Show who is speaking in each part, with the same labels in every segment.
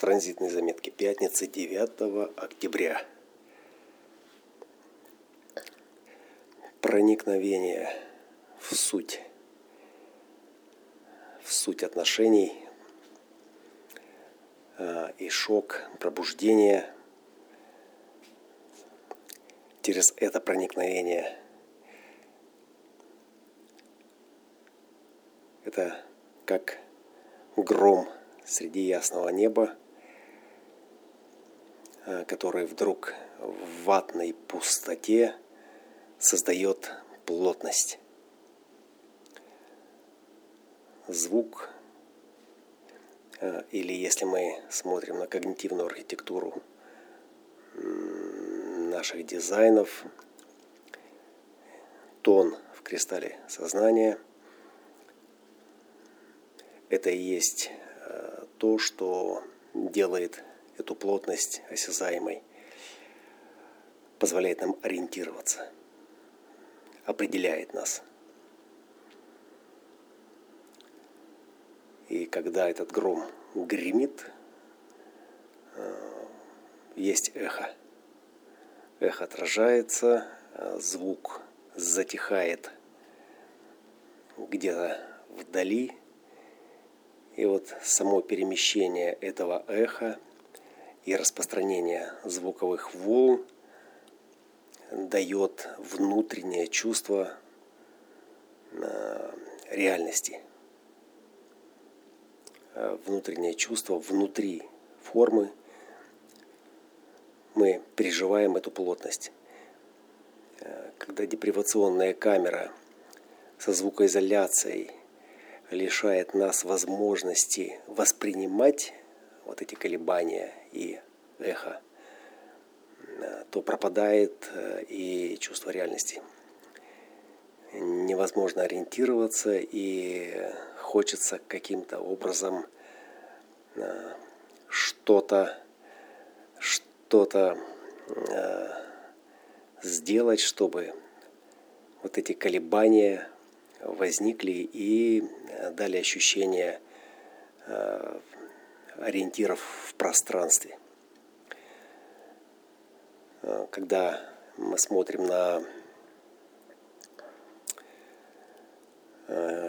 Speaker 1: Транзитные заметки пятницы 9 октября. Проникновение в суть, в суть отношений э, и шок, пробуждение через это проникновение. Это как гром среди ясного неба, который вдруг в ватной пустоте создает плотность. Звук, э, или если мы смотрим на когнитивную архитектуру наших дизайнов, тон в кристалле сознания – это и есть э, то, что делает эту плотность осязаемой, позволяет нам ориентироваться, определяет нас. И когда этот гром гремит, э, есть эхо. Эхо отражается, э, звук затихает где-то вдали, и вот само перемещение этого эха и распространение звуковых волн дает внутреннее чувство э, реальности. Э, внутреннее чувство внутри формы. Мы переживаем эту плотность. Э, когда депривационная камера со звукоизоляцией – лишает нас возможности воспринимать вот эти колебания и эхо, э, то пропадает э, и чувство реальности. Невозможно ориентироваться и хочется каким-то образом э, что-то что-то сделать, чтобы вот эти колебания возникли и дали ощущение ориентиров в пространстве. Э, когда мы смотрим на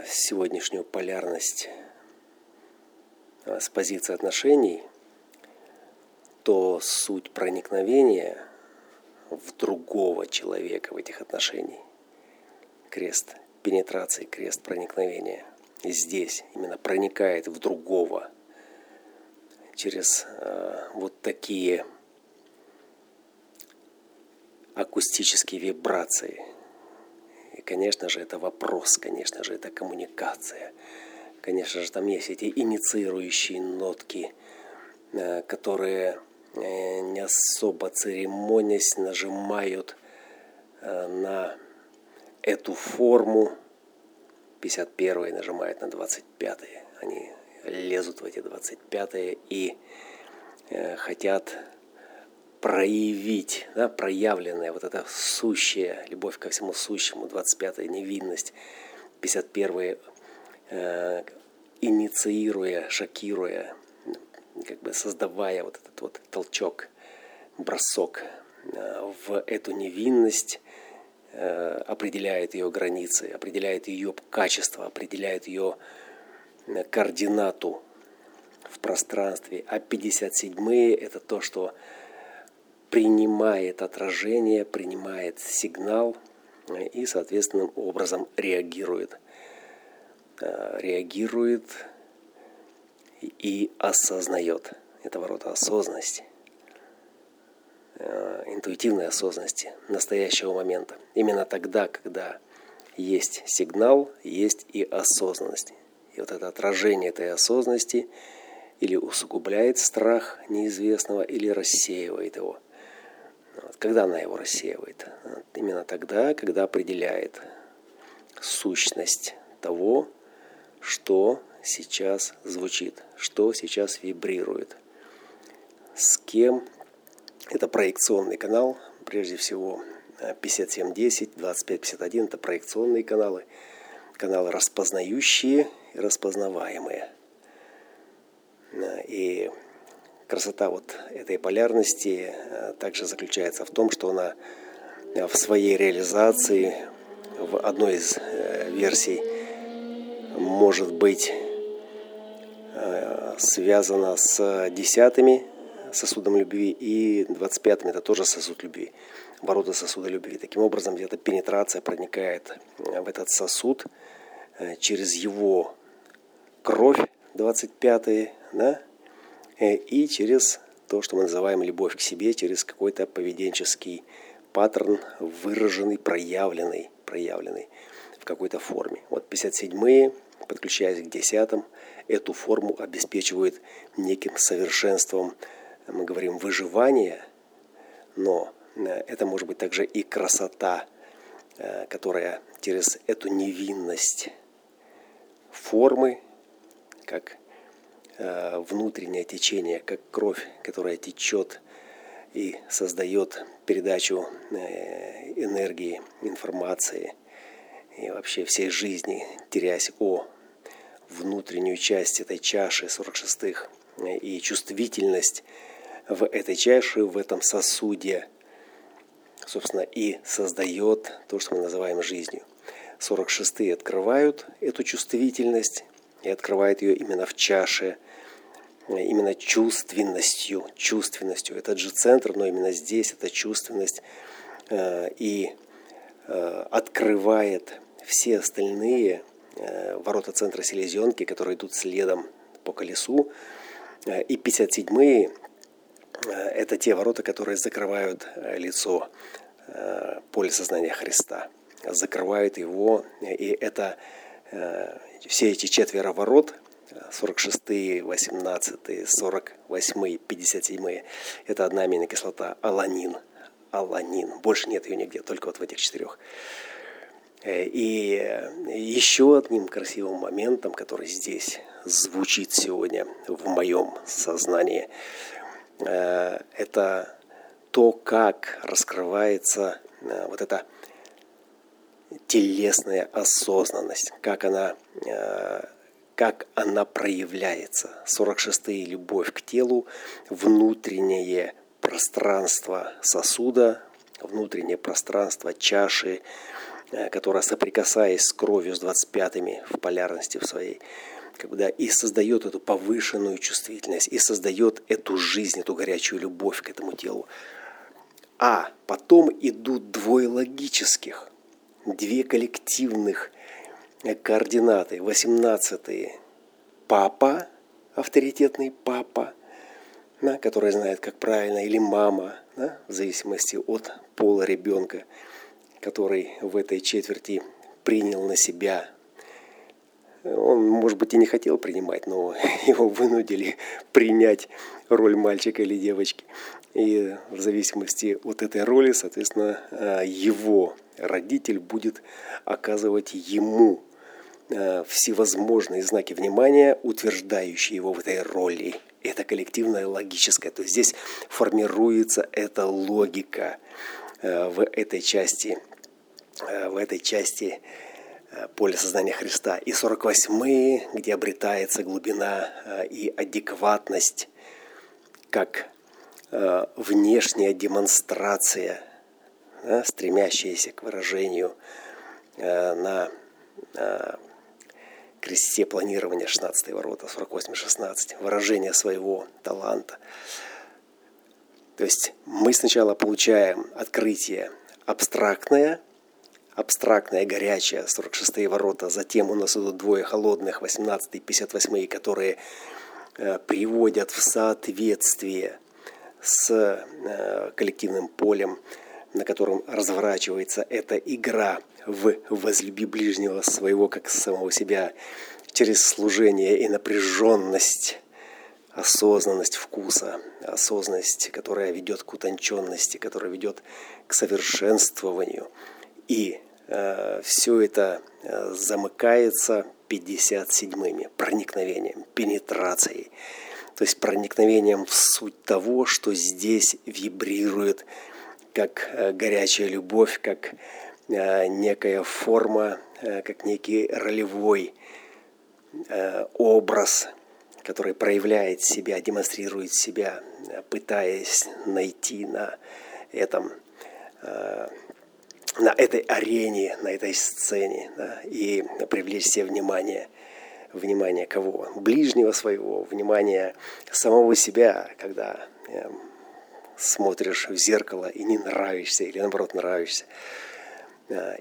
Speaker 1: сегодняшнюю полярность с позиции отношений, то суть проникновения в другого человека в этих отношениях, крест пенетрации, крест проникновения. Здесь именно проникает в другого через э, вот такие акустические вибрации. И, конечно же, это вопрос, конечно же, это коммуникация. Конечно же, там есть эти инициирующие нотки, э, которые э, не особо церемонясь нажимают на эту форму 51 нажимает на 25 они лезут в эти 25 и э, хотят проявить, да, проявленная вот эта сущая любовь ко всему сущему, 25-я невинность, 51 э, инициируя, шокируя, как бы создавая вот этот вот толчок, бросок э, в эту невинность, Э, определяет ее границы, определяет ее качество, определяет ее э, координату в пространстве. А 57-е это то, что принимает отражение, принимает сигнал э, и соответственным образом реагирует. Реагирует и осознает. Это ворота осознанности. Э, интуитивной осознанности настоящего момента. Именно тогда, когда есть сигнал, есть и осознанность. И вот это отражение этой осознанности или усугубляет страх неизвестного, или рассеивает его. Вот. Когда она его рассеивает? Вот. Именно тогда, когда определяет сущность того, что сейчас звучит, что сейчас вибрирует, с кем это проекционный канал, прежде всего 5710, 2551 – это проекционные каналы, каналы распознающие распознаваемые. И красота вот этой полярности э, также заключается в том, что она э, в своей реализации в одной из версий может быть связана с десятыми сосудом любви и двадцать пятым это тоже сосуд любви, ворота сосуда любви. Таким образом, где-то пенетрация проникает в этот сосуд через его кровь, 25 да, Э, и через то, что мы называем любовь к себе, через какой-то поведенческий паттерн, выраженный, проявленный, проявленный в какой-то форме. Вот 57-е, подключаясь к десятым, эту форму обеспечивают неким совершенством, мы говорим, выживания, но э, это может быть также и красота, э, которая через эту невинность формы, как Э, внутреннее течение, как кровь, которая течет и создает передачу э, энергии, информации и вообще всей жизни, теряясь о внутреннюю часть этой чаши 46-х э, и чувствительность в этой чаше, в этом сосуде, собственно, и создает то, что мы называем жизнью. 46-е открывают эту чувствительность и открывают ее именно в чаше – именно чувственностью, чувственностью. Этот же центр, но именно здесь эта чувственность э, и э, открывает все остальные э, ворота центра селезенки, которые идут следом по колесу. И 57-е – это те ворота, которые закрывают лицо, поле сознания Христа. Закрывают его, и это все эти четверо ворот – 46, 18, 48, 57. Это одна аминокислота аланин. Аланин. Больше нет ее нигде, только вот в этих четырех. И еще одним красивым моментом, который здесь звучит сегодня в моем сознании, э, это то, как раскрывается э, вот эта телесная осознанность, как она как она проявляется. 46-е – любовь к телу, внутреннее пространство сосуда, внутреннее пространство чаши, э, которая, соприкасаясь с кровью, с 25-ми в полярности в своей, когда и создает эту повышенную чувствительность, и создает эту жизнь, эту горячую любовь к этому телу. А потом идут двое логических, две коллективных координаты. 18 папа, авторитетный папа, да, который знает, как правильно, или мама, да, в зависимости от пола ребенка, который в этой четверти принял на себя. Он, может быть, и не хотел принимать, но его вынудили принять роль мальчика или девочки. И в зависимости от этой роли, соответственно, его родитель будет оказывать ему Э, всевозможные знаки внимания, утверждающие его в этой роли. Это коллективное логическое. То есть здесь формируется эта логика э, в этой части, э, в этой части поля сознания Христа. И 48-е, где обретается глубина и адекватность, как внешняя демонстрация, стремящаяся к выражению на кресте планирования 16 ворота, 48-16, выражение своего таланта. То есть мы сначала получаем открытие абстрактное, абстрактное, горячее, 46 ворота, затем у нас идут двое холодных, 18 и 58, которые э, приводят в соответствие с э, коллективным полем, на котором разворачивается эта игра в «возлюби ближнего своего, как самого себя» через служение и напряженность, осознанность вкуса, осознанность, которая ведет к утонченности, которая ведет к совершенствованию. И э, все это э, замыкается 57-ми проникновением, пенетрацией. То есть проникновением в суть того, что здесь вибрирует как э, горячая любовь, как э, некая форма, э, как некий ролевой образ который проявляет себя, демонстрирует себя, пытаясь найти на этом, на этой арене, на этой сцене да, и привлечь себе внимание, внимание кого? Ближнего своего, внимание самого себя, когда э, смотришь в зеркало и не нравишься, или наоборот нравишься.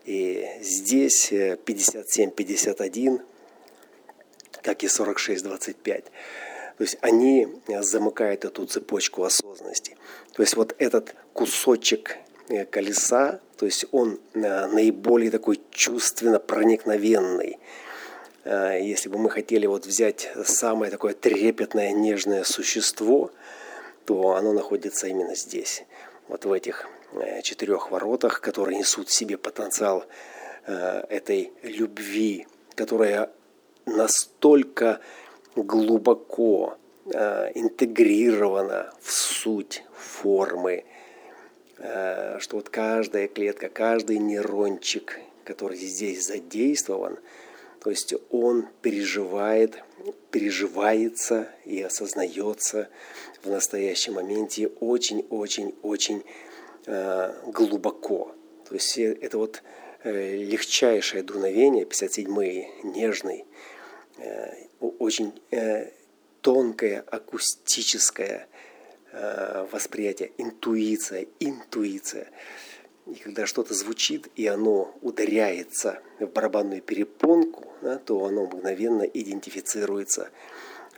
Speaker 1: И здесь 57-51, э, как и 46-25. То есть они замыкают эту цепочку осознанности. То есть вот этот кусочек э, колеса, то есть он э, наиболее такой чувственно проникновенный. Если бы мы хотели вот взять самое такое трепетное, нежное существо, то оно находится именно здесь, вот в этих Э, четырех воротах, которые несут в себе потенциал э, этой любви, которая настолько глубоко э, интегрирована в суть формы, что вот каждая клетка, каждый нейрончик, который здесь задействован, то есть он переживает, переживается и осознается в настоящем моменте очень-очень-очень Э, глубоко. То есть э, это вот э, легчайшее дуновение, 57-й, нежный, очень тонкое акустическое восприятие, интуиция, интуиция. И когда что-то звучит, и оно ударяется в барабанную перепонку, да, то оно мгновенно идентифицируется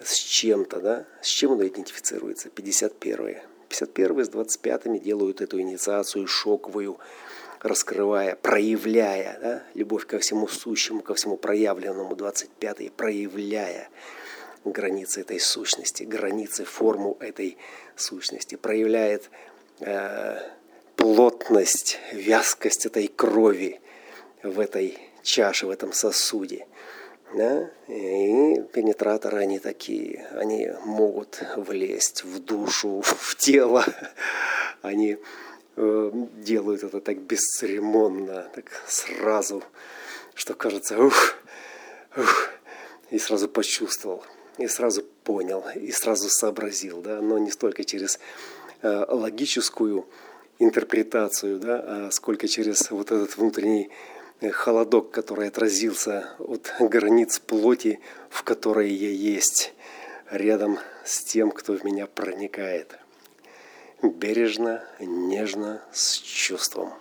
Speaker 1: с чем-то. Да? С чем оно идентифицируется? 51 51 с 25 делают эту инициацию шоковую, раскрывая, проявляя да, любовь ко всему сущему, ко всему проявленному, 25-й, проявляя границы этой сущности, границы, форму этой сущности, проявляет э, плотность, вязкость этой крови в этой чаше, в этом сосуде. Да? И пенетраторы они такие, они могут влезть в душу, в тело. Они э, делают это так бесцеремонно, так сразу, что кажется, ух, ух, и сразу почувствовал, и сразу понял, и сразу сообразил, да, но не столько через э, логическую интерпретацию, да, а сколько через вот этот внутренний холодок, который отразился от границ плоти, в которой я есть, рядом с тем, кто в меня проникает. Бережно, нежно, с чувством.